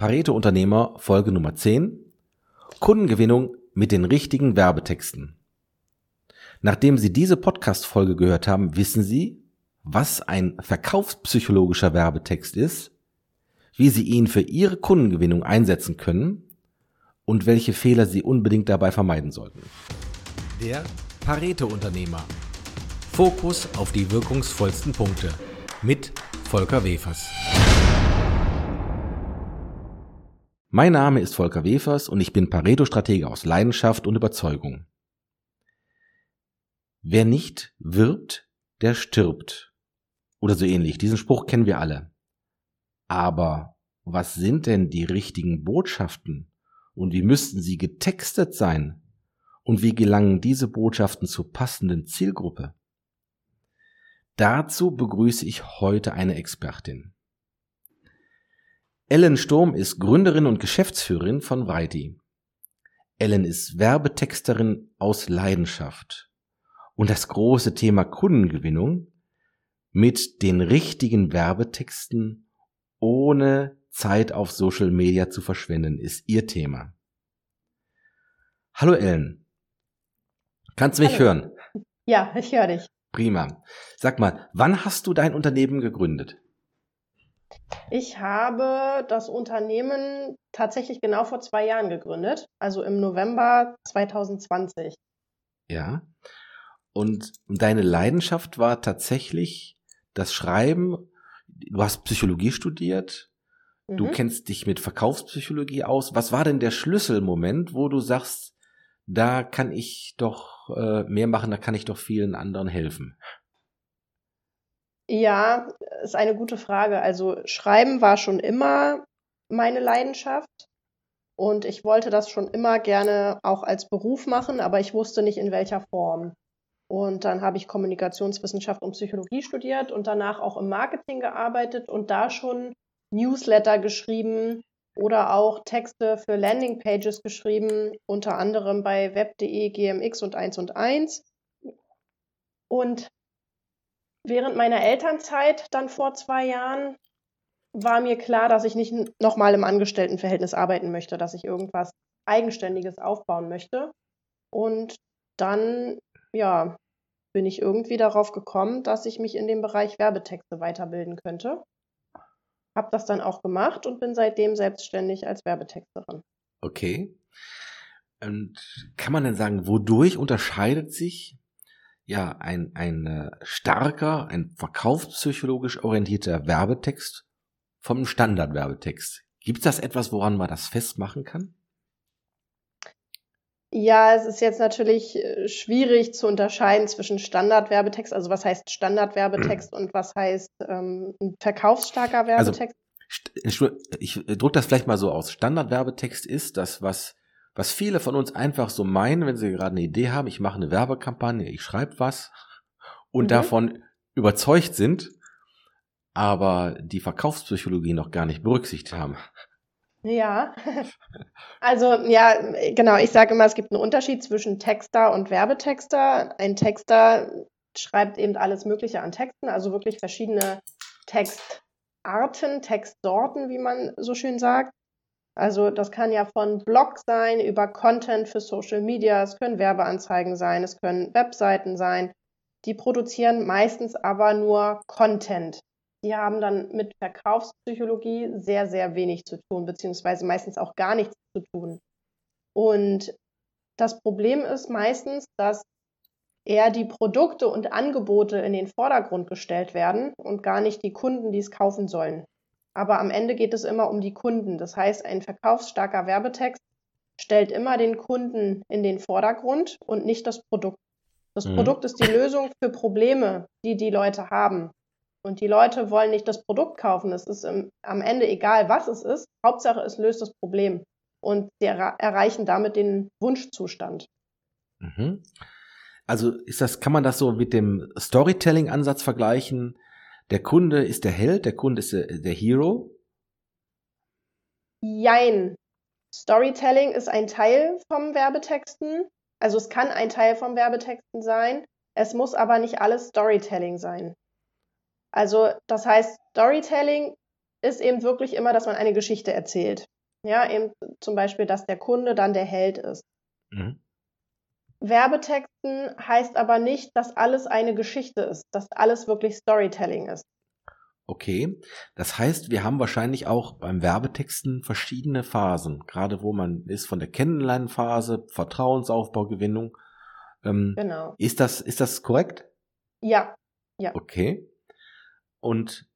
Pareto Unternehmer Folge Nummer 10 Kundengewinnung mit den richtigen Werbetexten. Nachdem Sie diese Podcast-Folge gehört haben, wissen Sie, was ein verkaufspsychologischer Werbetext ist, wie Sie ihn für Ihre Kundengewinnung einsetzen können und welche Fehler Sie unbedingt dabei vermeiden sollten. Der Pareto-Unternehmer. Fokus auf die wirkungsvollsten Punkte mit Volker Wefers. Mein Name ist Volker Wefers und ich bin Pareto-Stratege aus Leidenschaft und Überzeugung. Wer nicht wirbt, der stirbt. Oder so ähnlich. Diesen Spruch kennen wir alle. Aber was sind denn die richtigen Botschaften? Und wie müssten sie getextet sein? Und wie gelangen diese Botschaften zur passenden Zielgruppe? Dazu begrüße ich heute eine Expertin. Ellen Sturm ist Gründerin und Geschäftsführerin von Vriety. Ellen ist Werbetexterin aus Leidenschaft. Und das große Thema Kundengewinnung mit den richtigen Werbetexten ohne Zeit auf Social Media zu verschwenden ist ihr Thema. Hallo Ellen. Kannst du mich Hallo. hören? Ja, ich höre dich. Prima. Sag mal, wann hast du dein Unternehmen gegründet? Ich habe das Unternehmen tatsächlich genau vor zwei Jahren gegründet, also im November 2020. Ja. Und deine Leidenschaft war tatsächlich das Schreiben. Du hast Psychologie studiert. Mhm. Du kennst dich mit Verkaufspsychologie aus. Was war denn der Schlüsselmoment, wo du sagst, da kann ich doch äh, mehr machen, da kann ich doch vielen anderen helfen? Ja, ist eine gute Frage. Also Schreiben war schon immer meine Leidenschaft und ich wollte das schon immer gerne auch als Beruf machen, aber ich wusste nicht in welcher Form. Und dann habe ich Kommunikationswissenschaft und Psychologie studiert und danach auch im Marketing gearbeitet und da schon Newsletter geschrieben oder auch Texte für Landingpages geschrieben, unter anderem bei web.de, GMX und 1 und 1. Und Während meiner Elternzeit dann vor zwei Jahren war mir klar, dass ich nicht nochmal im Angestelltenverhältnis arbeiten möchte, dass ich irgendwas Eigenständiges aufbauen möchte. Und dann, ja, bin ich irgendwie darauf gekommen, dass ich mich in dem Bereich Werbetexte weiterbilden könnte. Hab das dann auch gemacht und bin seitdem selbstständig als Werbetexterin. Okay. Und kann man denn sagen, wodurch unterscheidet sich ja, ein, ein äh, starker, ein verkaufspsychologisch orientierter Werbetext vom Standardwerbetext. Gibt es das etwas, woran man das festmachen kann? Ja, es ist jetzt natürlich äh, schwierig zu unterscheiden zwischen Standardwerbetext, also was heißt Standardwerbetext und was heißt ähm, verkaufsstarker also, Werbetext. Also, ich drücke das vielleicht mal so aus. Standardwerbetext ist das, was was viele von uns einfach so meinen, wenn sie gerade eine Idee haben, ich mache eine Werbekampagne, ich schreibe was und mhm. davon überzeugt sind, aber die Verkaufspsychologie noch gar nicht berücksichtigt haben. Ja, also ja, genau, ich sage immer, es gibt einen Unterschied zwischen Texter und Werbetexter. Ein Texter schreibt eben alles Mögliche an Texten, also wirklich verschiedene Textarten, Textsorten, wie man so schön sagt. Also das kann ja von Blog sein, über Content für Social Media, es können Werbeanzeigen sein, es können Webseiten sein. Die produzieren meistens aber nur Content. Die haben dann mit Verkaufspsychologie sehr, sehr wenig zu tun, beziehungsweise meistens auch gar nichts zu tun. Und das Problem ist meistens, dass eher die Produkte und Angebote in den Vordergrund gestellt werden und gar nicht die Kunden, die es kaufen sollen. Aber am Ende geht es immer um die Kunden. Das heißt, ein verkaufsstarker Werbetext stellt immer den Kunden in den Vordergrund und nicht das Produkt. Das mhm. Produkt ist die Lösung für Probleme, die die Leute haben. Und die Leute wollen nicht das Produkt kaufen. Es ist im, am Ende egal, was es ist. Hauptsache, es löst das Problem. Und sie erreichen damit den Wunschzustand. Mhm. Also ist das, kann man das so mit dem Storytelling-Ansatz vergleichen? Der Kunde ist der Held, der Kunde ist der, der Hero? Jein. Storytelling ist ein Teil vom Werbetexten. Also es kann ein Teil vom Werbetexten sein. Es muss aber nicht alles Storytelling sein. Also das heißt, Storytelling ist eben wirklich immer, dass man eine Geschichte erzählt. Ja, eben zum Beispiel, dass der Kunde dann der Held ist. Mhm. Werbetexten heißt aber nicht, dass alles eine Geschichte ist, dass alles wirklich Storytelling ist. Okay, das heißt, wir haben wahrscheinlich auch beim Werbetexten verschiedene Phasen, gerade wo man ist von der Kennenlernphase, Vertrauensaufbau, Gewinnung. Ähm, genau. Ist das, ist das korrekt? Ja, ja. Okay. Und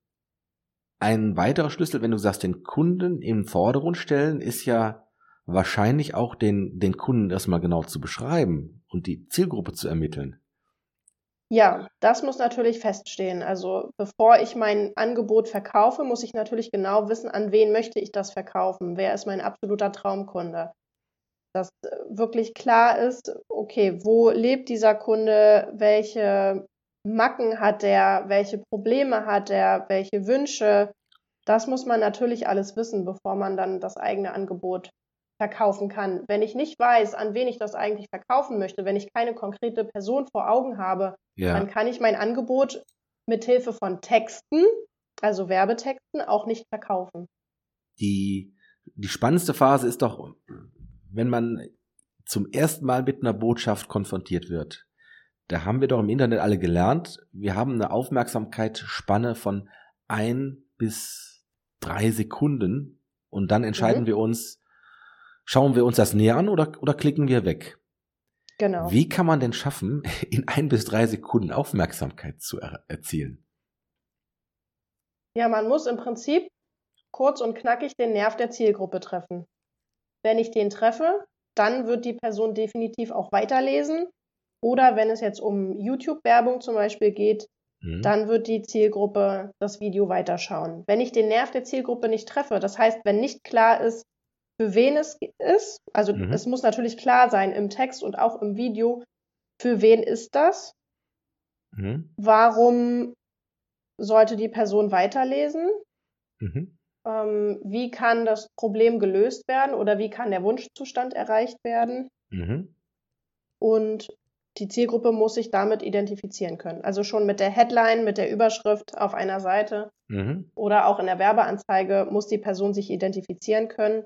ein weiterer Schlüssel, wenn du sagst, den Kunden im Vordergrund stellen, ist ja wahrscheinlich auch den, den Kunden erstmal genau zu beschreiben und die Zielgruppe zu ermitteln. Ja, das muss natürlich feststehen. Also bevor ich mein Angebot verkaufe, muss ich natürlich genau wissen, an wen möchte ich das verkaufen? Wer ist mein absoluter Traumkunde? Dass äh, wirklich klar ist, okay, wo lebt dieser Kunde? Welche Macken hat er? Welche Probleme hat er? Welche Wünsche? Das muss man natürlich alles wissen, bevor man dann das eigene Angebot verkaufen kann. Wenn ich nicht weiß, an wen ich das eigentlich verkaufen möchte, wenn ich keine konkrete Person vor Augen habe, ja. dann kann ich mein Angebot mit Hilfe von Texten, also Werbetexten, auch nicht verkaufen. Die, die spannendste Phase ist doch, wenn man zum ersten Mal mit einer Botschaft konfrontiert wird. Da haben wir doch im Internet alle gelernt, wir haben eine Aufmerksamkeitsspanne von ein bis drei Sekunden und dann entscheiden mhm. wir uns, Schauen wir uns das näher an oder, oder klicken wir weg? Genau. Wie kann man denn schaffen, in ein bis drei Sekunden Aufmerksamkeit zu er erzielen? Ja, man muss im Prinzip kurz und knackig den Nerv der Zielgruppe treffen. Wenn ich den treffe, dann wird die Person definitiv auch weiterlesen. Oder wenn es jetzt um YouTube-Werbung zum Beispiel geht, mhm. dann wird die Zielgruppe das Video weiterschauen. Wenn ich den Nerv der Zielgruppe nicht treffe, das heißt, wenn nicht klar ist, für wen es ist. Also mhm. es muss natürlich klar sein im Text und auch im Video, für wen ist das? Mhm. Warum sollte die Person weiterlesen? Mhm. Ähm, wie kann das Problem gelöst werden oder wie kann der Wunschzustand erreicht werden? Mhm. Und die Zielgruppe muss sich damit identifizieren können. Also schon mit der Headline, mit der Überschrift auf einer Seite mhm. oder auch in der Werbeanzeige muss die Person sich identifizieren können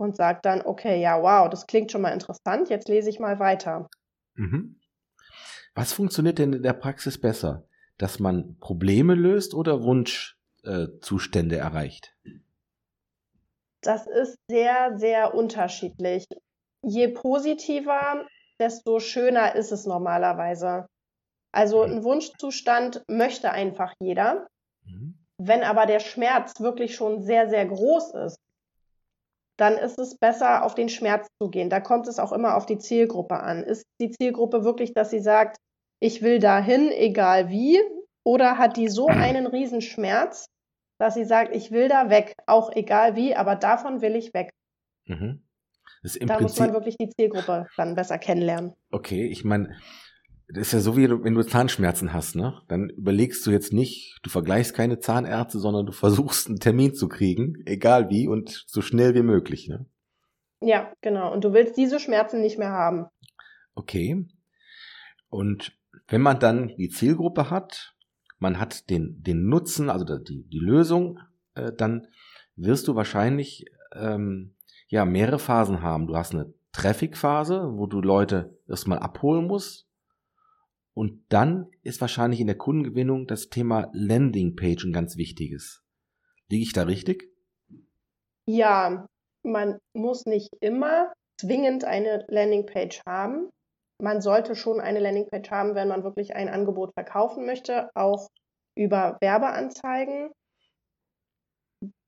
und sagt dann, okay, ja, wow, das klingt schon mal interessant, jetzt lese ich mal weiter. Mhm. Was funktioniert denn in der Praxis besser? Dass man Probleme löst oder Wunschzustände äh, erreicht? Das ist sehr, sehr unterschiedlich. Je positiver, desto schöner ist es normalerweise. Also mhm. ein Wunschzustand möchte einfach jeder. Mhm. Wenn aber der Schmerz wirklich schon sehr, sehr groß ist, dann ist es besser, auf den Schmerz zu gehen. Da kommt es auch immer auf die Zielgruppe an. Ist die Zielgruppe wirklich, dass sie sagt, ich will dahin, egal wie? Oder hat die so einen riesen Schmerz, dass sie sagt, ich will da weg, auch egal wie, aber davon will ich weg? Mhm. da Prinzip muss man wirklich die Zielgruppe dann besser kennenlernen. Okay, ich meine, das ist ja so, wie du, wenn du Zahnschmerzen hast, ne? Dann überlegst du jetzt nicht, du vergleichst keine Zahnärzte, sondern du versuchst einen Termin zu kriegen, egal wie und so schnell wie möglich, ne? Ja, genau. Und du willst diese Schmerzen nicht mehr haben. Okay. Und wenn man dann die Zielgruppe hat, man hat den, den Nutzen, also die, die Lösung, äh, dann wirst du wahrscheinlich ähm, ja mehrere Phasen haben. Du hast eine Traffic-Phase, wo du Leute erstmal abholen musst, und dann ist wahrscheinlich in der Kundengewinnung das Thema Landingpage ein ganz wichtiges. Liege ich da richtig? Ja, man muss nicht immer zwingend eine Landingpage haben. Man sollte schon eine Landingpage haben, wenn man wirklich ein Angebot verkaufen möchte, auch über Werbeanzeigen.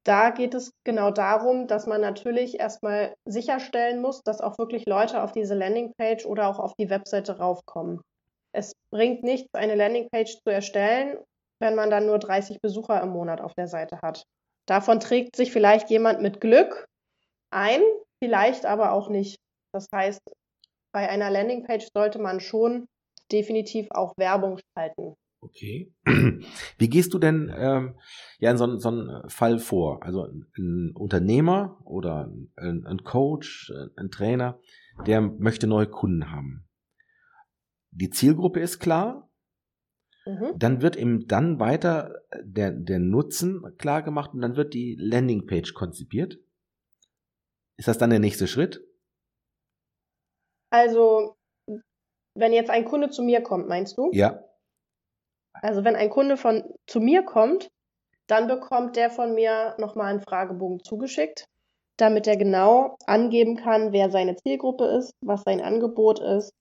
Da geht es genau darum, dass man natürlich erstmal sicherstellen muss, dass auch wirklich Leute auf diese Landingpage oder auch auf die Webseite raufkommen. Es bringt nichts, eine Landingpage zu erstellen, wenn man dann nur 30 Besucher im Monat auf der Seite hat. Davon trägt sich vielleicht jemand mit Glück ein, vielleicht aber auch nicht. Das heißt, bei einer Landingpage sollte man schon definitiv auch Werbung schalten. Okay. Wie gehst du denn ähm, ja in so, so einem Fall vor? Also ein Unternehmer oder ein, ein Coach, ein Trainer, der möchte neue Kunden haben die Zielgruppe ist klar Mhm. Dann wird eben dann weiter der, der Nutzen klar gemacht und dann wird die Landingpage konzipiert. Ist das dann der nächste Schritt? Also, wenn jetzt ein Kunde zu mir kommt, meinst du? Ja. Also, wenn ein Kunde von zu mir kommt, dann bekommt der von mir nochmal einen Fragebogen zugeschickt, damit er genau angeben kann, wer seine Zielgruppe ist, was sein Angebot ist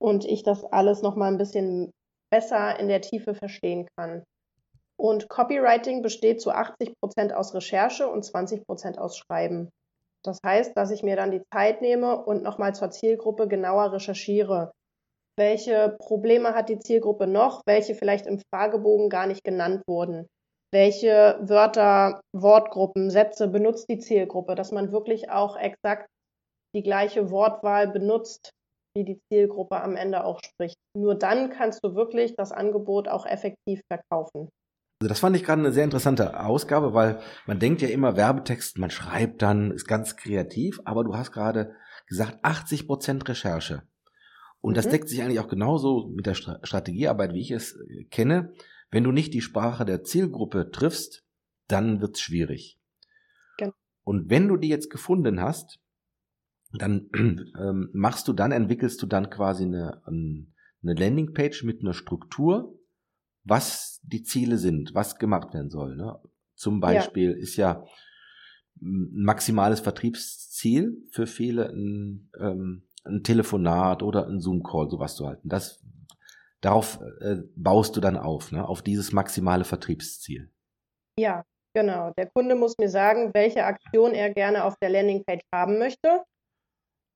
und ich das alles nochmal ein bisschen besser in der Tiefe verstehen kann. Und Copywriting besteht zu 80 Prozent aus Recherche und 20 Prozent aus Schreiben. Das heißt, dass ich mir dann die Zeit nehme und nochmal zur Zielgruppe genauer recherchiere. Welche Probleme hat die Zielgruppe noch? Welche vielleicht im Fragebogen gar nicht genannt wurden? Welche Wörter, Wortgruppen, Sätze benutzt die Zielgruppe? Dass man wirklich auch exakt die gleiche Wortwahl benutzt, wie die Zielgruppe am Ende auch spricht. Nur dann kannst du wirklich das Angebot auch effektiv verkaufen. Also das fand ich gerade eine sehr interessante Ausgabe, weil man denkt ja immer Werbetext, man schreibt dann, ist ganz kreativ, aber du hast gerade gesagt 80 Prozent Recherche. Und mhm. das deckt sich eigentlich auch genauso mit der Strategiearbeit, wie ich es äh, kenne. Wenn du nicht die Sprache der Zielgruppe triffst, dann wird's schwierig. Genau. Und wenn du die jetzt gefunden hast, dann ähm, machst du dann, entwickelst du dann quasi eine, eine Landingpage mit einer Struktur, was die Ziele sind, was gemacht werden soll. Ne? Zum Beispiel ja. ist ja ein maximales Vertriebsziel für viele ein, ähm, ein Telefonat oder ein Zoom-Call, sowas zu halten. Das, darauf äh, baust du dann auf, ne? auf dieses maximale Vertriebsziel. Ja, genau. Der Kunde muss mir sagen, welche Aktion er gerne auf der Landingpage haben möchte.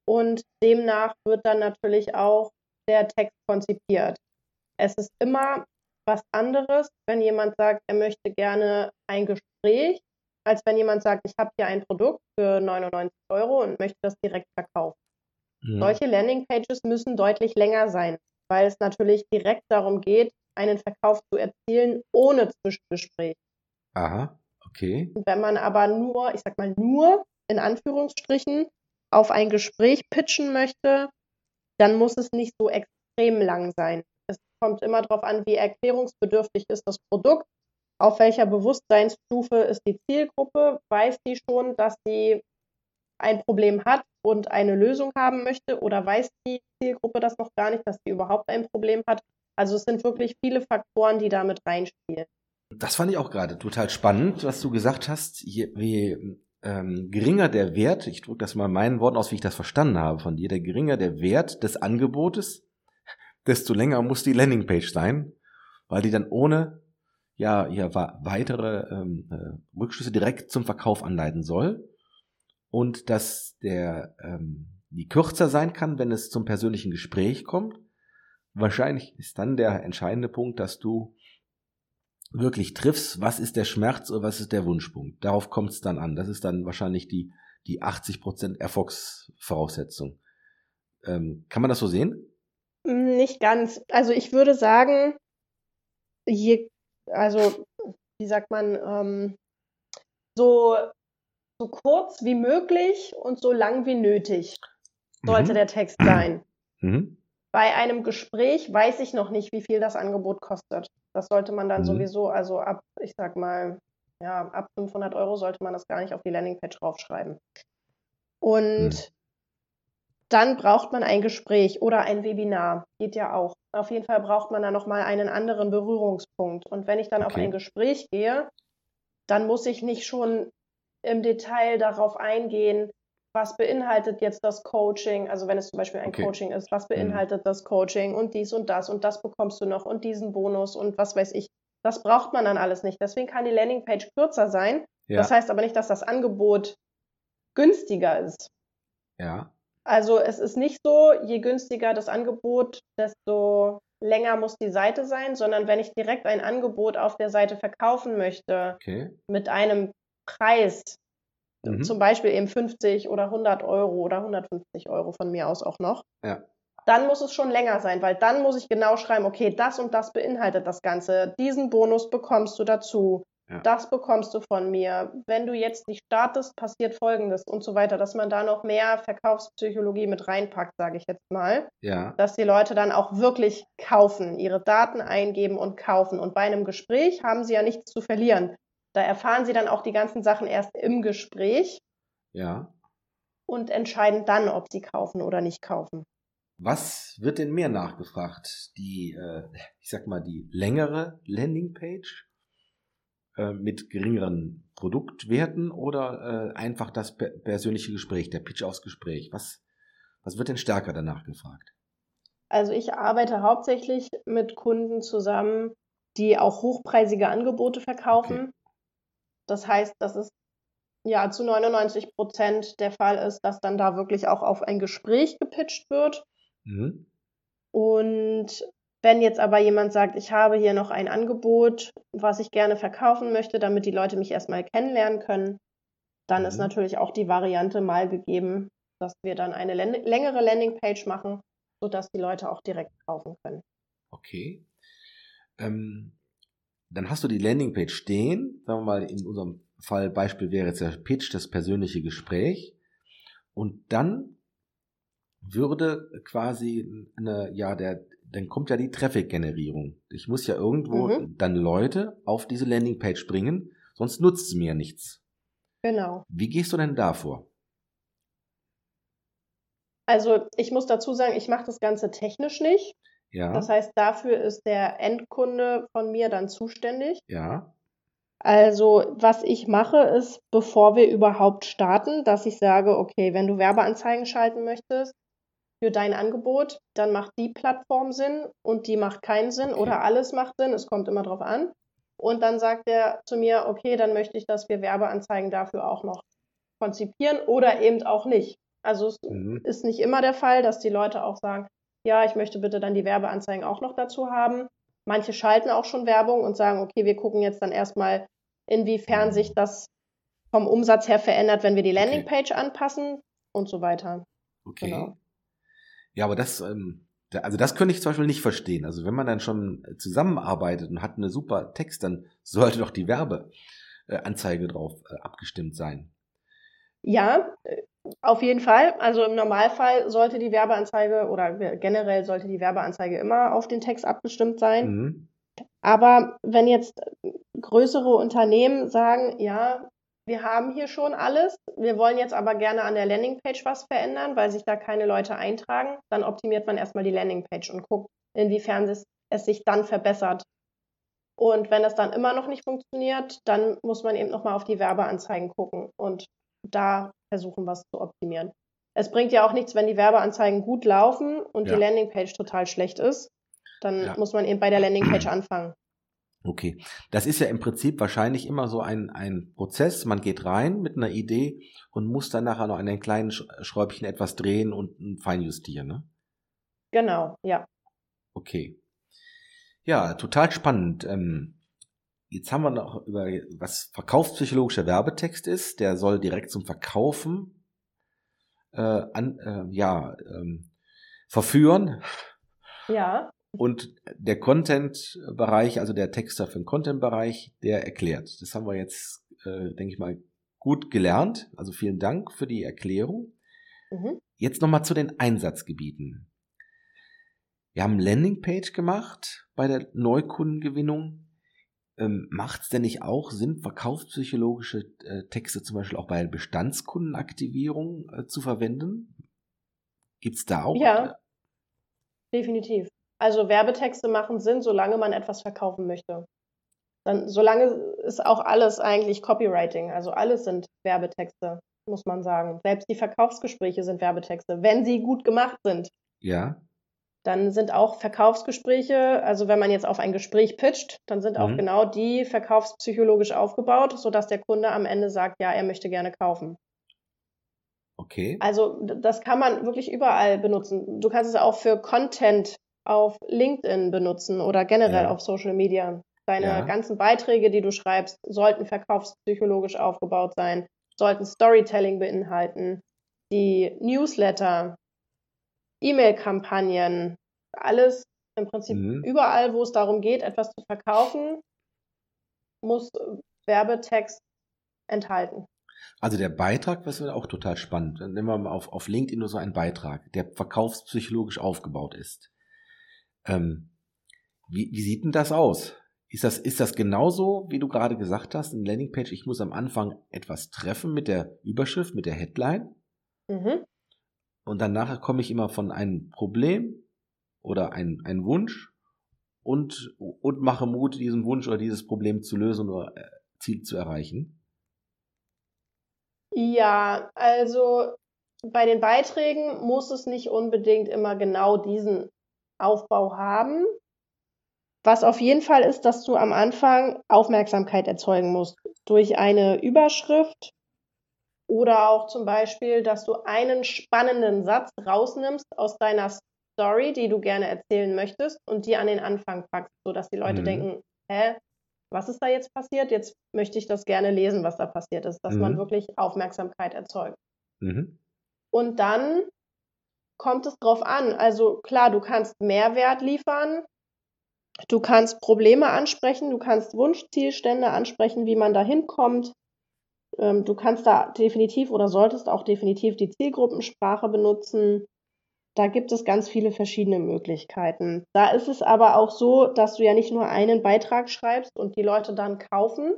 Und demnach wird dann natürlich auch der Text konzipiert. Es ist immer was anderes, wenn jemand sagt, er möchte gerne ein Gespräch, als wenn jemand sagt, ich habe hier ein Produkt für 99 Euro und möchte das direkt verkaufen. Mhm. Solche Landingpages müssen deutlich länger sein, weil es natürlich direkt darum geht, einen Verkauf zu erzielen ohne Zwischengespräch. Aha, okay. wenn man aber nur, ich sag mal nur in Anführungsstrichen, auf ein Gespräch pitchen möchte, dann muss es nicht so extrem lang sein. Es kommt immer darauf an, wie erklärungsbedürftig ist das Produkt, auf welcher Bewusstseinsstufe ist die Zielgruppe, weiß die schon, dass sie ein Problem hat und eine Lösung haben möchte oder weiß die Zielgruppe das noch gar nicht, dass sie überhaupt ein Problem hat. Also es sind wirklich viele Faktoren, die damit reinspielen. Das fand ich auch gerade total spannend, was du gesagt hast. Je, je ähm, geringer der Wert, ich drücke das mal in meinen Worten aus, wie ich das verstanden habe von dir, der geringer der Wert des Angebotes, desto länger muss die Landingpage sein, weil die dann ohne ja, ja weitere ähm, äh, Rückschlüsse direkt zum Verkauf anleiten soll und dass der ähm, die kürzer sein kann, wenn es zum persönlichen Gespräch kommt. Wahrscheinlich ist dann der entscheidende Punkt, dass du wirklich triffst, was ist der Schmerz oder was ist der Wunschpunkt. Darauf kommt es dann an. Das ist dann wahrscheinlich die, die 80% Erfolgsvoraussetzung. Ähm, kann man das so sehen? Nicht ganz. Also ich würde sagen, je, also wie sagt man, ähm, so, so kurz wie möglich und so lang wie nötig sollte mhm. der Text sein. Mhm. Bei einem Gespräch weiß ich noch nicht, wie viel das Angebot kostet. Das sollte man dann mhm. sowieso, also ab, ich sag mal, ja, ab 500 Euro sollte man das gar nicht auf die Landingpage draufschreiben. Und mhm. dann braucht man ein Gespräch oder ein Webinar. Geht ja auch. Auf jeden Fall braucht man da nochmal einen anderen Berührungspunkt. Und wenn ich dann okay. auf ein Gespräch gehe, dann muss ich nicht schon im Detail darauf eingehen, was beinhaltet jetzt das Coaching, also wenn es zum Beispiel ein okay. Coaching ist, was mhm. beinhaltet mhm. das Coaching und dies und das und das bekommst du noch und diesen Bonus und was weiß ich. Das braucht man dann alles nicht. Deswegen kann die Landingpage kürzer sein. Ja. Das heißt aber nicht, dass das Angebot günstiger ist. Ja. Also es ist nicht so, je günstiger das Angebot, desto länger muss die Seite sein, sondern wenn ich direkt ein Angebot auf der Seite verkaufen möchte okay. mit einem Preis, Mhm. Zum Beispiel eben 50 oder 100 Euro oder 150 Euro von mir aus auch noch. Ja. Dann muss es schon länger sein, weil dann muss ich genau schreiben, okay, das und das beinhaltet das Ganze. Diesen Bonus bekommst du dazu. ja. das bekommst du von mir. Wenn du jetzt nicht startest, passiert Folgendes und so weiter, dass man da noch mehr Verkaufspsychologie mit reinpackt, sage ich jetzt mal. Ja. Dass die Leute dann auch wirklich kaufen, ihre Daten eingeben und kaufen. Und bei einem Gespräch haben sie ja nichts zu verlieren. Da erfahren sie dann auch die ganzen Sachen erst im Gespräch. Ja. Und entscheiden dann, ob sie kaufen oder nicht kaufen. Was wird denn mehr nachgefragt? Die, äh, ich sag mal, die längere Landingpage äh, mit geringeren Produktwerten oder äh, einfach das per persönliche Gespräch, der Pitch aufs Gespräch? Was, was wird denn stärker danach gefragt? Also ich arbeite hauptsächlich mit Kunden zusammen, die auch hochpreisige Angebote verkaufen. Okay. Das heißt, dass es ja zu 99 Prozent der Fall ist, dass dann da wirklich auch auf ein Gespräch gepitcht wird. Mhm. Und wenn jetzt aber jemand sagt, ich habe hier noch ein Angebot, was ich gerne verkaufen möchte, damit die Leute mich erstmal kennenlernen können, dann mhm. ist natürlich auch die Variante mal gegeben, dass wir dann eine längere Landingpage machen, sodass die Leute auch direkt kaufen können. Okay. Ähm, dann hast du die Landingpage stehen. Sagen wir mal, in unserem Fall Beispiel wäre jetzt der Pitch, das persönliche Gespräch. Und dann würde quasi eine, ja, der, dann kommt ja die Traffic-Generierung. Ich muss ja irgendwo mhm. dann Leute auf diese Landingpage bringen, sonst nutzt es mir ja nichts. Genau. Wie gehst du denn da vor? Also ich muss dazu sagen, ich mache das Ganze technisch nicht. Ja. Das heißt, dafür ist der Endkunde von mir dann zuständig. Ja. Also, was ich mache, ist, bevor wir überhaupt starten, dass ich sage, okay, wenn du Werbeanzeigen schalten möchtest, für dein Angebot, dann macht die Plattform Sinn und die macht keinen Sinn okay. oder alles macht Sinn, es kommt immer drauf an. Und dann sagt er zu mir, okay, dann möchte ich, dass wir Werbeanzeigen dafür auch noch konzipieren oder eben auch nicht. Also es mhm. ist nicht immer der Fall, dass die Leute auch sagen, ja, ich möchte bitte dann die Werbeanzeigen auch noch dazu haben. Manche schalten auch schon Werbung und sagen, okay, wir gucken jetzt dann erstmal, inwiefern sich das vom Umsatz her verändert, wenn wir die Landingpage okay. anpassen und so weiter. Okay. Genau. Ja, aber das, ähm, also das könnte ich zum Beispiel nicht verstehen. Also wenn man dann schon zusammenarbeitet und hat eine super Text, dann sollte doch die Werbeanzeige drauf äh, abgestimmt sein. Ja, äh, auf jeden Fall. Also im Normalfall sollte die Werbeanzeige oder generell sollte die Werbeanzeige immer auf den Text abgestimmt sein. Mhm. Aber wenn jetzt größere Unternehmen sagen, ja, wir haben hier schon alles. Wir wollen jetzt aber gerne an der Landingpage was verändern, weil sich da keine Leute eintragen. Dann optimiert man erstmal die Landingpage und guckt, inwiefern es, es sich dann verbessert. Und wenn das dann immer noch nicht funktioniert, dann muss man eben nochmal auf die Werbeanzeigen gucken und da versuchen, was zu optimieren. Es bringt ja auch nichts, wenn die Werbeanzeigen gut laufen und ja. die Landingpage total schlecht ist. Dann ja. muss man eben bei der Landingpage anfangen. Okay, das ist ja im Prinzip wahrscheinlich immer so ein, ein Prozess. Man geht rein mit einer Idee und muss dann nachher noch an den kleinen Schräubchen etwas drehen und feinjustieren, ne? Genau, ja. Okay. Ja, total spannend. Ähm, jetzt haben wir noch über, was verkaufspsychologischer Werbetext ist. Der soll direkt zum Verkaufen äh, an, äh, ja, ähm, verführen. Ja. Und der Content-Bereich, also der Texter für den Content-Bereich, der erklärt. Das haben wir jetzt, äh, denke ich mal, gut gelernt. Also vielen Dank für die Erklärung. Mhm. Jetzt nochmal zu den Einsatzgebieten. Wir haben Landingpage gemacht bei der Neukundengewinnung. Ähm, Macht es denn nicht auch Sinn, verkaufspsychologische äh, Texte zum Beispiel auch bei Bestandskundenaktivierung äh, zu verwenden? Gibt es da auch? Ja, definitiv. Also Werbetexte machen Sinn, solange man etwas verkaufen möchte. Dann, solange ist auch alles eigentlich Copywriting. Also alles sind Werbetexte, muss man sagen. Selbst die Verkaufsgespräche sind Werbetexte, wenn sie gut gemacht sind. Ja. Dann sind auch Verkaufsgespräche, also wenn man jetzt auf ein Gespräch pitcht, dann sind auch mhm. genau die verkaufspsychologisch aufgebaut, sodass der Kunde am Ende sagt, ja, er möchte gerne kaufen. Okay. Also das kann man wirklich überall benutzen. Du kannst es auch für Content auf LinkedIn benutzen oder generell ja. auf Social Media. Deine ja. ganzen Beiträge, die du schreibst, sollten verkaufspsychologisch aufgebaut sein, sollten Storytelling beinhalten, die Newsletter, E-Mail-Kampagnen, alles im Prinzip mhm. überall, wo es darum geht, etwas zu verkaufen, muss Werbetext enthalten. Also der Beitrag, was auch total spannend. Dann nehmen wir mal auf, auf LinkedIn nur so einen Beitrag, der verkaufspsychologisch aufgebaut ist. Ähm, wie, wie sieht denn das aus? Ist das, ist das genauso, wie du gerade gesagt hast, ein Landingpage? Ich muss am Anfang etwas treffen mit der Überschrift, mit der Headline. Mhm. Und dann nachher komme ich immer von einem Problem oder ein, ein Wunsch und, und mache Mut, diesen Wunsch oder dieses Problem zu lösen oder äh, Ziel zu erreichen. Ja, also bei den Beiträgen muss es nicht unbedingt immer genau diesen Aufbau haben. Was auf jeden Fall ist, dass du am Anfang Aufmerksamkeit erzeugen musst durch eine Überschrift oder auch zum Beispiel, dass du einen spannenden Satz rausnimmst aus deiner Story, die du gerne erzählen möchtest und die an den Anfang packst, sodass die Leute mhm. denken, hä, was ist da jetzt passiert? Jetzt möchte ich das gerne lesen, was da passiert ist, dass mhm. man wirklich Aufmerksamkeit erzeugt. Mhm. Und dann kommt es drauf an. Also klar, du kannst Mehrwert liefern, du kannst Probleme ansprechen, du kannst Wunschzielstände ansprechen, wie man da hinkommt. Ähm, du kannst da definitiv oder solltest auch definitiv die Zielgruppensprache benutzen. Da gibt es ganz viele verschiedene Möglichkeiten. Da ist es aber auch so, dass du ja nicht nur einen Beitrag schreibst und die Leute dann kaufen,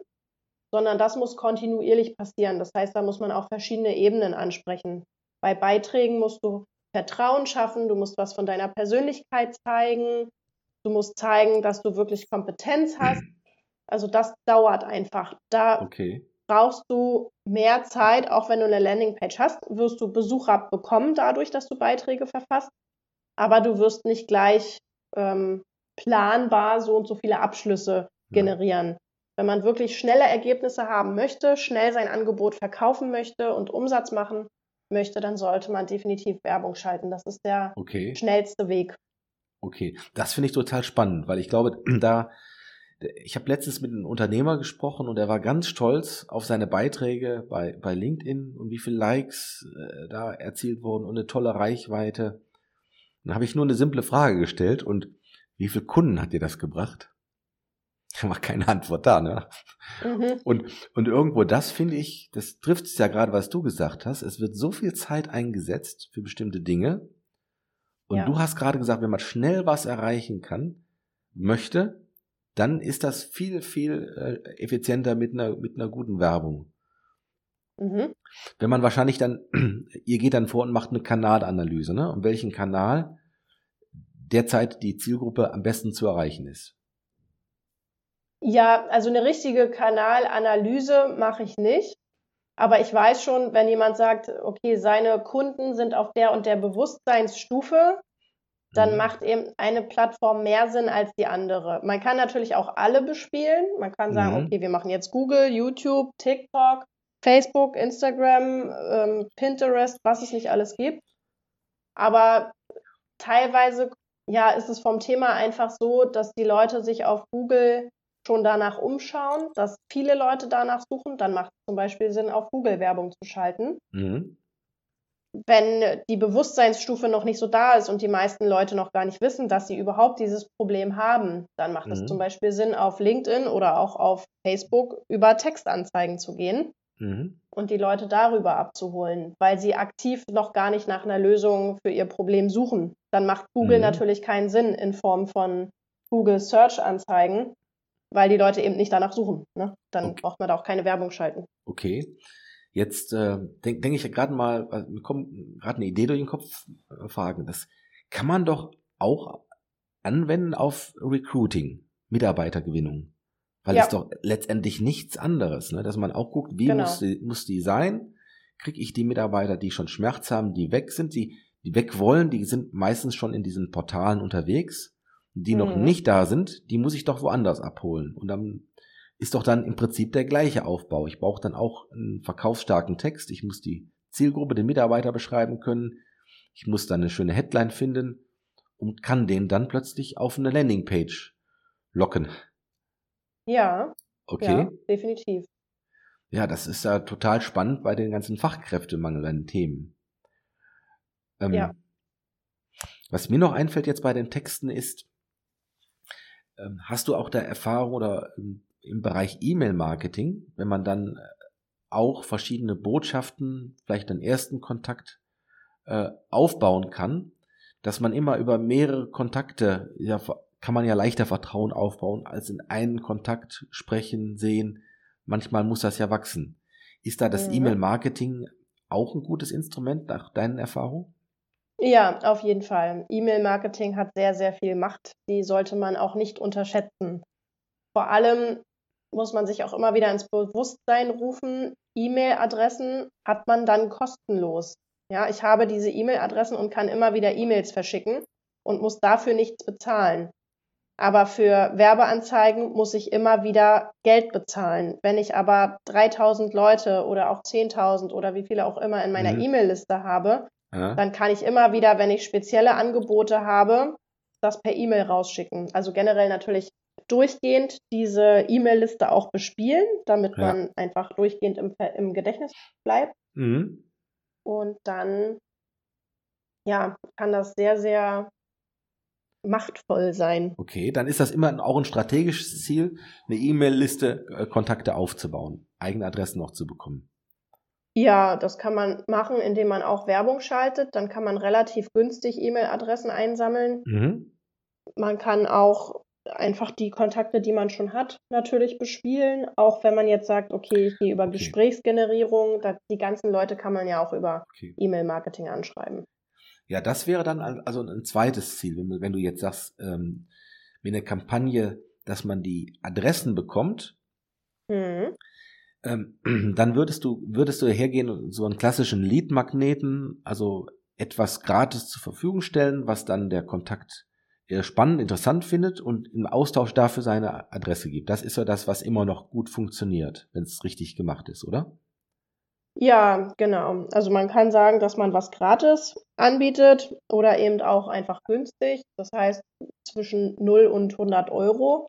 sondern das muss kontinuierlich passieren. Das heißt, da muss man auch verschiedene Ebenen ansprechen. Bei Beiträgen musst du Vertrauen schaffen, du musst was von deiner Persönlichkeit zeigen, du musst zeigen, dass du wirklich Kompetenz hast. Also das dauert einfach. Da okay brauchst du mehr Zeit, auch wenn du eine Landingpage hast, wirst du Besucher bekommen dadurch, dass du Beiträge verfasst, aber du wirst nicht gleich ähm, planbar so und so viele Abschlüsse generieren. Ja. Wenn man wirklich schnelle Ergebnisse haben möchte, schnell sein Angebot verkaufen möchte und Umsatz machen möchte, dann sollte man definitiv Werbung schalten. Das ist der okay. schnellste Weg. Okay, das finde ich total spannend, weil ich glaube, da ich habe letztens mit einem Unternehmer gesprochen und er war ganz stolz auf seine Beiträge bei, bei LinkedIn und wie viele Likes äh, da erzielt wurden und eine tolle Reichweite. Dann habe ich nur eine simple Frage gestellt und wie viele Kunden hat dir das gebracht? Da war keine Antwort da, ne? Mhm. Und, und irgendwo das finde ich, das trifft es ja gerade, was du gesagt hast. Es wird so viel Zeit eingesetzt für bestimmte Dinge. Und ja. du hast gerade gesagt, wenn man schnell was erreichen kann, möchte, dann ist das viel, viel äh, effizienter mit einer, mit einer guten Werbung. Mhm. Wenn man wahrscheinlich dann, ihr geht dann vor und macht eine Kanalanalyse, ne? Um welchen Kanal derzeit die Zielgruppe am besten zu erreichen ist. Ja, also eine richtige Kanalanalyse mache ich nicht. Aber ich weiß schon, wenn jemand sagt, okay, seine Kunden sind auf der und der Bewusstseinsstufe, dann mhm. macht eben eine Plattform mehr Sinn als die andere. Man kann natürlich auch alle bespielen. Man kann sagen, mhm. okay, wir machen jetzt Google, YouTube, TikTok, Facebook, Instagram, ähm, Pinterest, was es nicht alles gibt. Aber teilweise, ja, ist es vom Thema einfach so, dass die Leute sich auf Google schon danach umschauen, dass viele Leute danach suchen. Dann macht es zum Beispiel Sinn, auf Google Werbung zu schalten. Mhm wenn die Bewusstseinsstufe noch nicht so da ist und die meisten Leute noch gar nicht wissen, dass sie überhaupt dieses Problem haben, dann macht es mhm. zum Beispiel Sinn, auf LinkedIn oder auch auf Facebook über Textanzeigen zu gehen mhm. und die Leute darüber abzuholen, weil sie aktiv noch gar nicht nach einer Lösung für ihr Problem suchen. Dann macht Google mhm. natürlich keinen Sinn in Form von Google Search Anzeigen, weil die Leute eben nicht danach suchen. Ne? Dann okay. braucht man da auch keine Werbung schalten. Okay. Jetzt äh, denke denk ich gerade mal, äh, mir kommt gerade eine Idee durch den Kopf, äh, Fragen. Das kann man doch auch anwenden auf Recruiting, Mitarbeitergewinnung. Weil ja. es doch letztendlich nichts anderes, ne? dass man auch guckt, wie genau. muss, die, muss die sein? Kriege ich die Mitarbeiter, die schon Schmerz haben, die weg sind, die, die weg wollen, die sind meistens schon in diesen Portalen unterwegs. Die mhm. noch nicht da sind, die muss ich doch woanders abholen. Und dann ist doch dann im Prinzip der gleiche Aufbau. Ich brauche dann auch einen verkaufsstarken Text. Ich muss die Zielgruppe, den Mitarbeiter beschreiben können. Ich muss dann eine schöne Headline finden und kann den dann plötzlich auf eine Landingpage locken. Ja. Okay. Ja, definitiv. Ja, das ist ja total spannend bei den ganzen fachkräftemangelnden Themen. Ähm, ja. Was mir noch einfällt jetzt bei den Texten ist, ähm, hast du auch da Erfahrung oder ähm, im Bereich E-Mail-Marketing, wenn man dann auch verschiedene Botschaften, vielleicht einen ersten Kontakt äh, aufbauen kann, dass man immer über mehrere Kontakte, ja, kann man ja leichter Vertrauen aufbauen, als in einen Kontakt sprechen, sehen. Manchmal muss das ja wachsen. Ist da das mhm. E-Mail-Marketing auch ein gutes Instrument nach deinen Erfahrungen? Ja, auf jeden Fall. E-Mail-Marketing hat sehr, sehr viel Macht. Die sollte man auch nicht unterschätzen. Vor allem muss man sich auch immer wieder ins Bewusstsein rufen, E-Mail-Adressen hat man dann kostenlos. Ja, ich habe diese E-Mail-Adressen und kann immer wieder E-Mails verschicken und muss dafür nichts bezahlen. Aber für Werbeanzeigen muss ich immer wieder Geld bezahlen. Wenn ich aber 3000 Leute oder auch 10.000 oder wie viele auch immer in meiner mhm. E-Mail-Liste habe, ja. dann kann ich immer wieder, wenn ich spezielle Angebote habe, das per E-Mail rausschicken. Also generell natürlich durchgehend diese E-Mail-Liste auch bespielen, damit ja. man einfach durchgehend im, im Gedächtnis bleibt. Mhm. Und dann, ja, kann das sehr, sehr machtvoll sein. Okay, dann ist das immer auch ein strategisches Ziel, eine E-Mail-Liste äh, Kontakte aufzubauen, eigene Adressen noch zu bekommen. Ja, das kann man machen, indem man auch Werbung schaltet. Dann kann man relativ günstig E-Mail-Adressen einsammeln. Mhm. Man kann auch einfach die Kontakte, die man schon hat, natürlich bespielen. Auch wenn man jetzt sagt, okay, ich gehe über okay. Gesprächsgenerierung, da, die ganzen Leute kann man ja auch über okay. E-Mail-Marketing anschreiben. Ja, das wäre dann also ein zweites Ziel, wenn, wenn du jetzt sagst, ähm, mit einer Kampagne, dass man die Adressen bekommt, mhm. ähm, dann würdest du, würdest du hergehen und so einen klassischen Lead-Magneten, also etwas gratis zur Verfügung stellen, was dann der Kontakt spannend, interessant findet und im Austausch dafür seine Adresse gibt. Das ist ja das, was immer noch gut funktioniert, wenn es richtig gemacht ist, oder? Ja, genau. Also man kann sagen, dass man was gratis anbietet oder eben auch einfach günstig. Das heißt zwischen 0 und 100 Euro,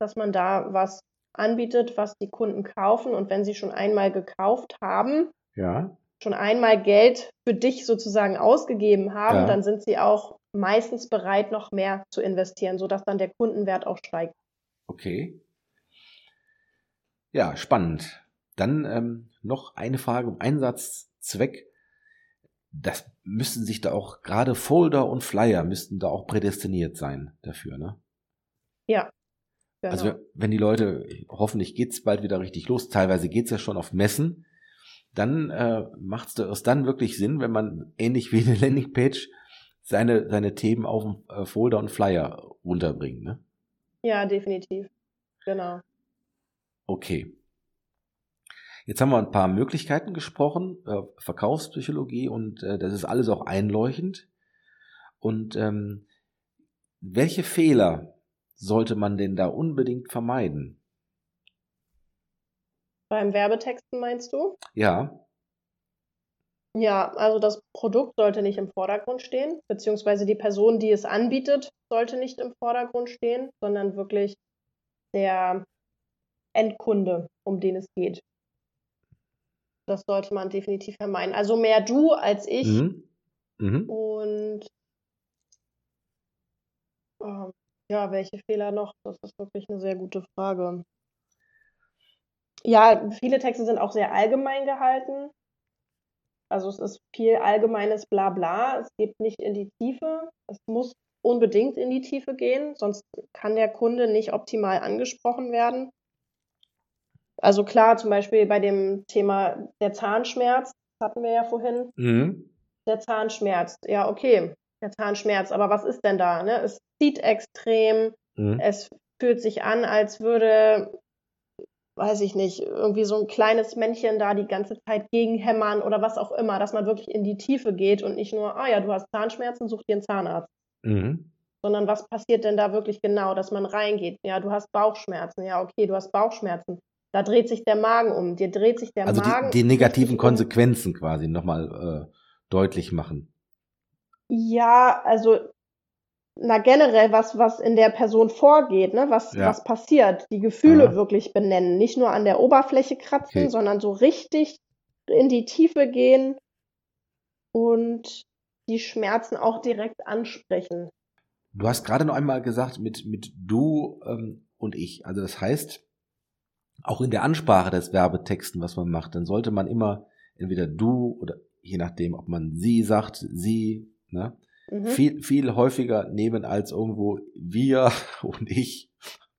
dass man da was anbietet, was die Kunden kaufen. Und wenn sie schon einmal gekauft haben, ja. schon einmal Geld für dich sozusagen ausgegeben haben, ja. dann sind sie auch meistens bereit, noch mehr zu investieren, sodass dann der Kundenwert auch steigt. Okay. Ja, spannend. Dann ähm, noch eine Frage um Einsatzzweck. Das müssten sich da auch, gerade Folder und Flyer müssten da auch prädestiniert sein dafür, ne? Ja. Genau. Also wenn die Leute, hoffentlich geht's bald wieder richtig los, teilweise geht's ja schon auf Messen, dann äh, macht es erst dann wirklich Sinn, wenn man ähnlich wie eine Landingpage seine, seine Themen auf dem äh, Folder und Flyer runterbringt, ne? Ja, definitiv. Genau. Okay. Jetzt haben wir ein paar Möglichkeiten gesprochen, äh, Verkaufspsychologie und äh, das ist alles auch einleuchtend. Und ähm, welche Fehler sollte man denn da unbedingt vermeiden? Beim Werbetexten meinst du? Ja. Ja, also das Produkt sollte nicht im Vordergrund stehen, beziehungsweise die Person, die es anbietet, sollte nicht im Vordergrund stehen, sondern wirklich der Endkunde, um den es geht. Das sollte man definitiv vermeiden. Also mehr du als ich. Mhm. Mhm. Und äh, ja, welche Fehler noch? Das ist wirklich eine sehr gute Frage. Ja, viele Texte sind auch sehr allgemein gehalten. Also es ist viel allgemeines Blabla. Es geht nicht in die Tiefe. Es muss unbedingt in die Tiefe gehen, sonst kann der Kunde nicht optimal angesprochen werden. Also klar, zum Beispiel bei dem Thema der Zahnschmerz, hatten wir ja vorhin. Mhm. Der Zahnschmerz, ja, okay, der Zahnschmerz, aber was ist denn da? Ne? Es zieht extrem, mhm. es fühlt sich an, als würde weiß ich nicht, irgendwie so ein kleines Männchen da die ganze Zeit gegenhämmern oder was auch immer, dass man wirklich in die Tiefe geht und nicht nur, ah ja, du hast Zahnschmerzen, such dir einen Zahnarzt. Mhm. Sondern was passiert denn da wirklich genau, dass man reingeht? Ja, du hast Bauchschmerzen. Ja, okay, du hast Bauchschmerzen. Da dreht sich der Magen um. Dir dreht sich der also Magen. Also die, die negativen Konsequenzen quasi nochmal äh, deutlich machen. Ja, also na generell was, was in der Person vorgeht, ne? was, ja. was passiert, die Gefühle ja. wirklich benennen, nicht nur an der Oberfläche kratzen, okay. sondern so richtig in die Tiefe gehen und die Schmerzen auch direkt ansprechen. Du hast gerade noch einmal gesagt, mit, mit du ähm, und ich. Also das heißt, auch in der Ansprache des Werbetexten, was man macht, dann sollte man immer entweder du oder je nachdem, ob man sie sagt, sie, ne, mhm. viel, viel häufiger nehmen als irgendwo wir und ich.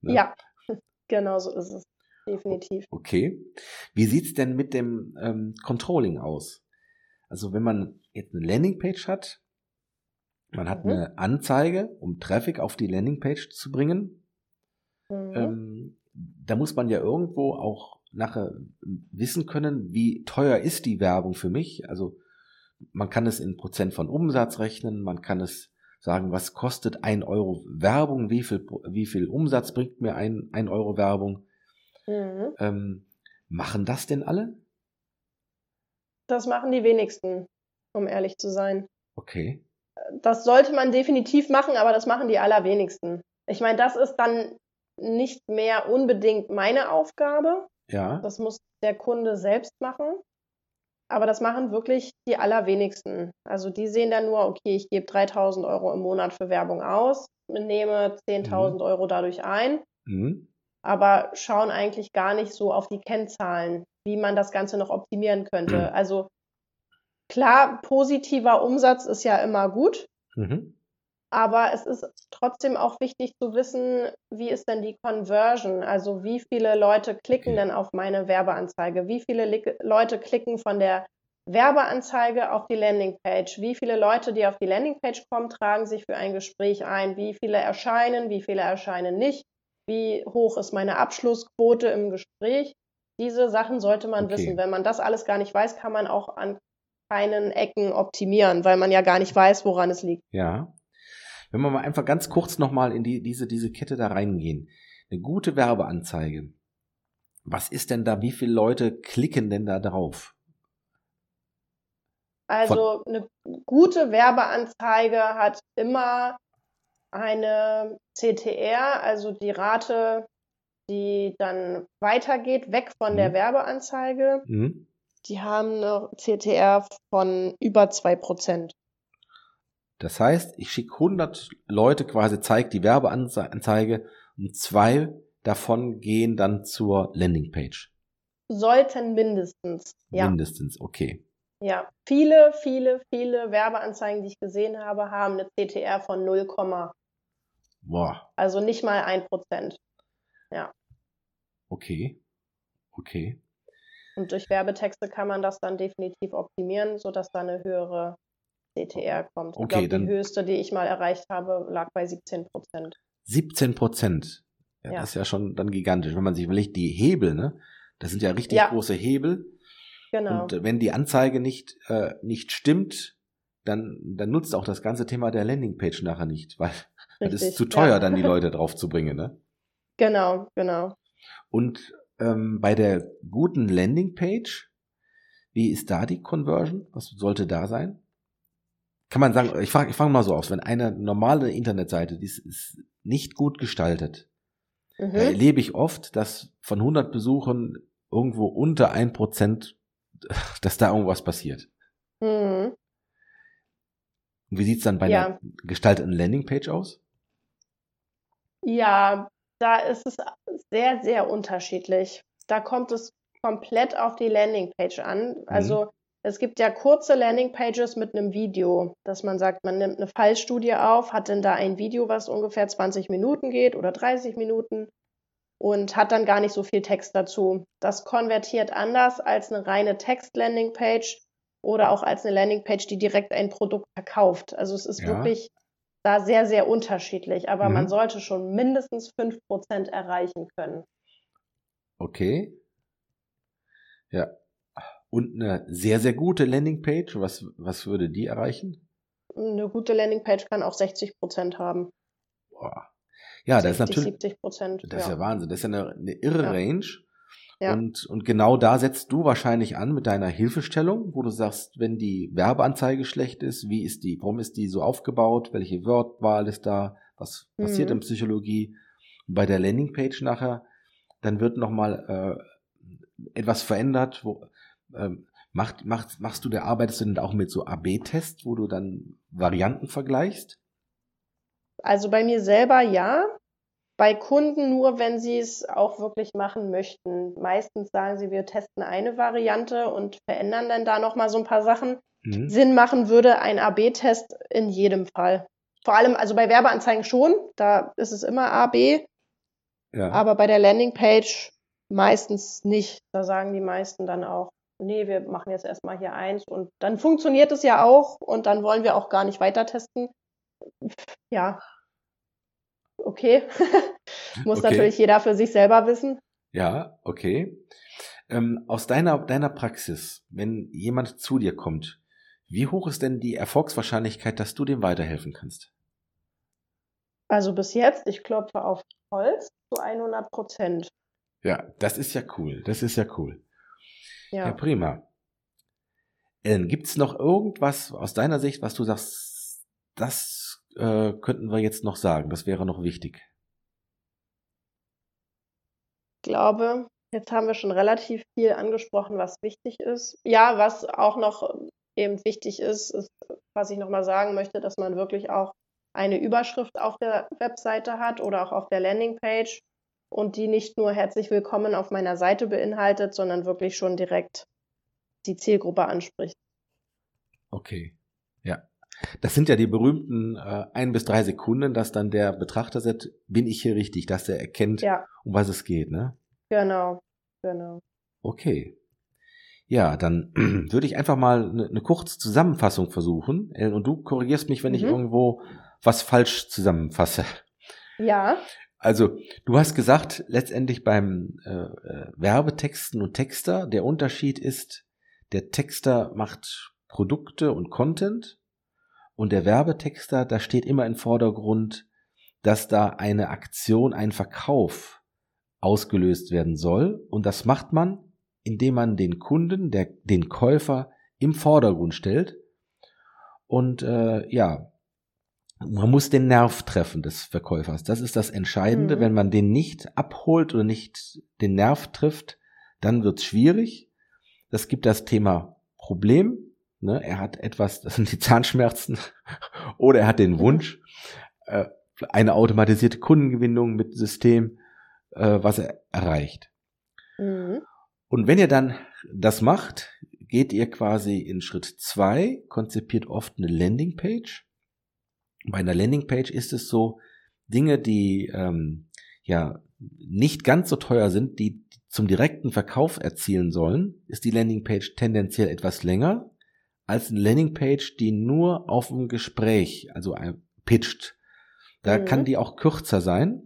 Ne? Ja, genau so ist es. Definitiv. Okay. Wie sieht's denn mit dem ähm, Controlling aus? Also wenn man jetzt eine Landingpage hat, man hat mhm. eine Anzeige, um Traffic auf die Landingpage zu bringen. Mhm. Ähm, da muss man ja irgendwo auch nachher wissen können, wie teuer ist die Werbung für mich. Also man kann es in Prozent von Umsatz rechnen, man kann es sagen, was kostet ein Euro Werbung, wie viel, wie viel Umsatz bringt mir ein, ein Euro Werbung. Mhm. Ähm, machen das denn alle? Das machen die wenigsten, um ehrlich zu sein. Okay. Das sollte man definitiv machen, aber das machen die allerwenigsten. Ich meine, das ist dann nicht mehr unbedingt meine Aufgabe. Ja. Das muss der Kunde selbst machen. Aber das machen wirklich die allerwenigsten. Also die sehen dann nur, okay, ich gebe 3000 Euro im Monat für Werbung aus, nehme 10.000 mhm. Euro dadurch ein, mhm. aber schauen eigentlich gar nicht so auf die Kennzahlen, wie man das Ganze noch optimieren könnte. Mhm. Also klar, positiver Umsatz ist ja immer gut. Aber es ist trotzdem auch wichtig zu wissen, wie ist denn die Conversion? Also wie viele Leute klicken denn auf meine Werbeanzeige? Wie viele Leute klicken von der Werbeanzeige auf die Landingpage? Wie viele Leute, die auf die Landingpage kommen, tragen sich für ein Gespräch ein? Wie viele erscheinen? Wie viele erscheinen nicht? Wie hoch ist meine Abschlussquote im Gespräch? Diese Sachen sollte man okay. wissen. Wenn man das alles gar nicht weiß, kann man auch an keinen Ecken optimieren, weil man ja gar nicht weiß, woran es liegt. Ja, wenn wir mal einfach ganz kurz nochmal in die, diese, diese Kette da reingehen. Eine gute Werbeanzeige. Was ist denn da? Wie viele Leute klicken denn da drauf? Also eine gute Werbeanzeige hat immer eine CTR, also die Rate, die dann weitergeht, weg von mhm. der Werbeanzeige. Mhm. Die haben eine CTR von über 2%. Das heißt, ich schicke 100 Leute quasi, zeige die Werbeanzeige und zwei davon gehen dann zur Landingpage. Sollten mindestens. Ja. Mindestens, okay. Ja, viele, viele, viele Werbeanzeigen, die ich gesehen habe, haben eine CTR von 0, Boah. Also nicht mal ein Prozent. Ja. Okay. Okay. Und durch Werbetexte kann man das dann definitiv optimieren, sodass da eine höhere CTR kommt. Okay, ich glaub, die höchste, die ich mal erreicht habe, lag bei 17 Prozent. 17 Prozent? Ja, ja, Das ist ja schon dann gigantisch. Wenn man sich überlegt, die Hebel, ne? Das sind ja richtig ja. große Hebel. Genau. Und wenn die Anzeige nicht, äh, nicht stimmt, dann, dann nutzt auch das ganze Thema der Landingpage nachher nicht, weil es ist zu teuer, ja. dann die Leute drauf zu bringen, ne? Genau, genau. Und ähm, bei der guten Landingpage, wie ist da die Conversion? Was sollte da sein? Kann man sagen, ich fange ich fang mal so aus, wenn eine normale Internetseite, die ist nicht gut gestaltet, mhm. erlebe ich oft, dass von 100 Besuchern irgendwo unter ein Prozent, dass da irgendwas passiert. Mhm. Wie sieht's dann bei ja. einer gestalteten Landingpage aus? Ja, da ist es sehr, sehr unterschiedlich. Da kommt es komplett auf die Landingpage an. Also mhm. Es gibt ja kurze Landingpages mit einem Video, dass man sagt, man nimmt eine Fallstudie auf, hat dann da ein Video, was ungefähr 20 Minuten geht oder 30 Minuten und hat dann gar nicht so viel Text dazu. Das konvertiert anders als eine reine Text-Landingpage oder auch als eine Landingpage, die direkt ein Produkt verkauft. Also es ist ja. wirklich da sehr, sehr unterschiedlich, aber mhm. man sollte schon mindestens 5% erreichen können. Okay. Ja, und eine sehr, sehr gute Landingpage, was, was würde die erreichen? Eine gute Landingpage kann auch 60 Prozent haben. Boah. Ja, 60, das ist natürlich. 70 Prozent. Das ist ja Wahnsinn. Das ist ja eine, eine irre ja. Range. Ja. Und, und genau da setzt du wahrscheinlich an mit deiner Hilfestellung, wo du sagst, wenn die Werbeanzeige schlecht ist, wie ist die, warum ist die so aufgebaut, welche Wortwahl ist da, was mhm. passiert in Psychologie. Und bei der Landingpage nachher, dann wird nochmal äh, etwas verändert, wo, ähm, macht, macht, machst du der, arbeitest du denn auch mit so AB-Tests, wo du dann Varianten vergleichst? Also bei mir selber ja. bei Kunden nur, wenn sie es auch wirklich machen möchten. Meistens sagen sie, wir testen eine Variante und verändern dann da nochmal so ein paar Sachen. Mhm. Sinn machen würde ein AB-Test in jedem Fall. Vor allem, also bei Werbeanzeigen schon, da ist es immer AB. Ja. Aber bei der Landingpage meistens nicht. Da sagen die meisten dann auch, nee, wir machen jetzt erstmal hier eins und dann funktioniert es ja auch und dann wollen wir auch gar nicht weiter testen. Ja, okay. Muss okay. natürlich jeder für sich selber wissen. Ja, okay. Ähm, aus deiner, deiner Praxis, wenn jemand zu dir kommt, wie hoch ist denn die Erfolgswahrscheinlichkeit, dass du dem weiterhelfen kannst? Also bis jetzt, ich klopfe auf Holz zu 100 Prozent. Ja, das ist ja cool. Das ist ja cool. Ja, ja prima. Ähm, Gibt es noch irgendwas aus deiner Sicht, was du sagst, das äh, könnten wir jetzt noch sagen? Das wäre noch wichtig. Ich glaube, jetzt haben wir schon relativ viel angesprochen, was wichtig ist. Ja, was auch noch eben wichtig ist, ist, was ich nochmal sagen möchte, dass man wirklich auch eine Überschrift auf der Webseite hat oder auch auf der Landingpage und die nicht nur herzlich willkommen auf meiner Seite beinhaltet, sondern wirklich schon direkt die Zielgruppe anspricht. Okay, ja. Das sind ja die berühmten äh, ein bis drei Sekunden, dass dann der Betrachter sagt, bin ich hier richtig, dass er erkennt, ja. um was es geht, ne? Genau, genau. Okay. Ja, dann würde ich einfach mal eine, eine kurze Zusammenfassung versuchen. Ellen, und du korrigierst mich, wenn mhm. ich irgendwo was falsch zusammenfasse. Ja. Also, du hast gesagt, letztendlich beim äh, äh, Werbetexten und Texter, der Unterschied ist, der Texter macht Produkte und Content und der Werbetexter, da steht immer im Vordergrund, dass da eine Aktion, ein Verkauf ausgelöst werden soll. Und das macht man, indem man den Kunden, der, den Käufer im Vordergrund stellt. Und äh, ja, man muss den Nerv treffen des Verkäufers. Das ist das Entscheidende. Mhm. Wenn man den nicht abholt oder nicht den Nerv trifft, dann wird's schwierig. Das gibt das Thema Problem. Ne? Er hat etwas, das sind die Zahnschmerzen, oder er hat den Wunsch, äh, eine automatisierte Kundengewinnung mit System, äh, was er erreicht. Mhm. Und wenn ihr dann das macht, geht ihr quasi in Schritt zwei, konzipiert oft eine Landingpage bei einer Landingpage ist es so, Dinge, die ähm, ja nicht ganz so teuer sind, die zum direkten Verkauf erzielen sollen, ist die Landingpage tendenziell etwas länger als eine Landingpage, die nur auf ein Gespräch, also pitcht. Da mhm. kann die auch kürzer sein.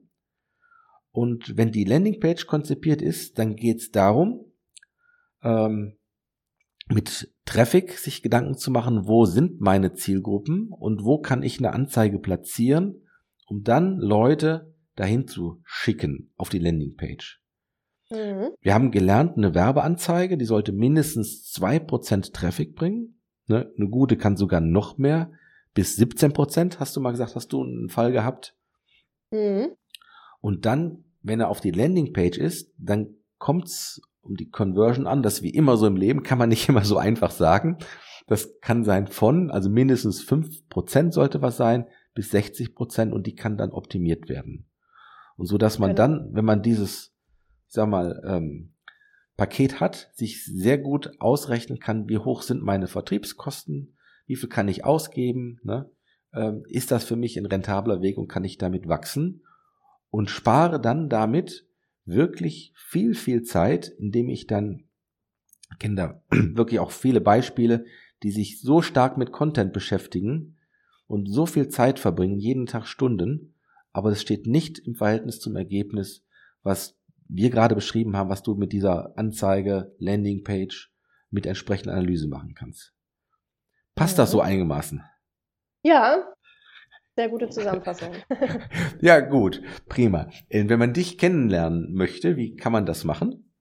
Und wenn die Landingpage konzipiert ist, dann geht es darum, ähm, mit Traffic sich Gedanken zu machen, wo sind meine Zielgruppen und wo kann ich eine Anzeige platzieren, um dann Leute dahin zu schicken auf die Landingpage. Mhm. Wir haben gelernt, eine Werbeanzeige, die sollte mindestens zwei Prozent Traffic bringen. Ne? Eine gute kann sogar noch mehr, bis 17%, Prozent, hast du mal gesagt, hast du einen Fall gehabt. Mhm. Und dann, wenn er auf die Landingpage ist, dann kommt's um die Conversion an. Das wie immer so im Leben kann man nicht immer so einfach sagen. Das kann sein von, also mindestens fünf Prozent sollte was sein, bis 60 Prozent und die kann dann optimiert werden. Und so, dass man genau. dann, wenn man dieses, sag mal, ähm, Paket hat, sich sehr gut ausrechnen kann, wie hoch sind meine Vertriebskosten, wie viel kann ich ausgeben, ne? ähm, ist das für mich ein rentabler Weg und kann ich damit wachsen und spare dann damit wirklich viel, viel Zeit, indem ich dann, kenne da wirklich auch viele Beispiele, die sich so stark mit Content beschäftigen und so viel Zeit verbringen, jeden Tag Stunden, aber es steht nicht im Verhältnis zum Ergebnis, was wir gerade beschrieben haben, was du mit dieser Anzeige, Landingpage, mit entsprechender Analyse machen kannst. Passt das so einigermaßen? Ja, sehr gute Zusammenfassung. ja, gut, prima. Äh, wenn man dich kennenlernen möchte, wie kann man das machen?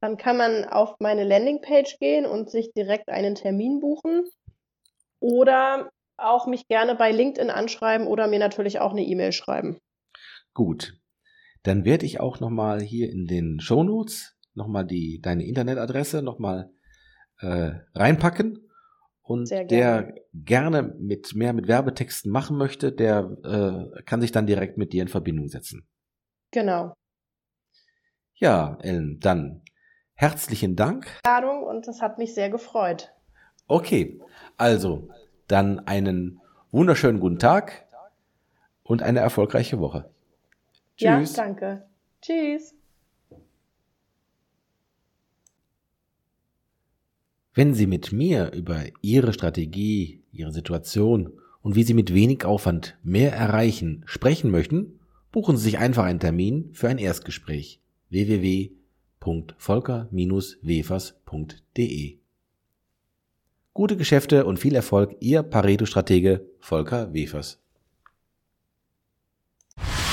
Dann kann man auf meine Landingpage gehen und sich direkt einen Termin buchen oder auch mich gerne bei LinkedIn anschreiben oder mir natürlich auch eine E-Mail schreiben. Gut. Dann werde ich auch nochmal hier in den Show Notes nochmal die, deine Internetadresse nochmal äh, reinpacken und der gerne mit mehr mit Werbetexten machen möchte, der äh, kann sich dann direkt mit dir in Verbindung setzen. Genau. Ja, Ellen, dann herzlichen Dank. Und es hat mich sehr gefreut. Okay, also dann einen wunderschönen guten Tag und eine erfolgreiche Woche. Tschüss. Ja, danke. Tschüss. Wenn Sie mit mir über Ihre Strategie, Ihre Situation und wie Sie mit wenig Aufwand mehr erreichen sprechen möchten, buchen Sie sich einfach einen Termin für ein Erstgespräch www.volker-wefers.de Gute Geschäfte und viel Erfolg, Ihr Pareto-Stratege Volker Wefers.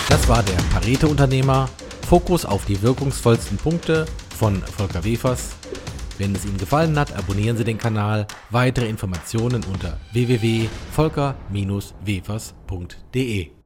Das war der Pareto-Unternehmer. Fokus auf die wirkungsvollsten Punkte von Volker Wefers wenn es Ihnen gefallen hat, abonnieren Sie den Kanal. Weitere Informationen unter www.volker-wefers.de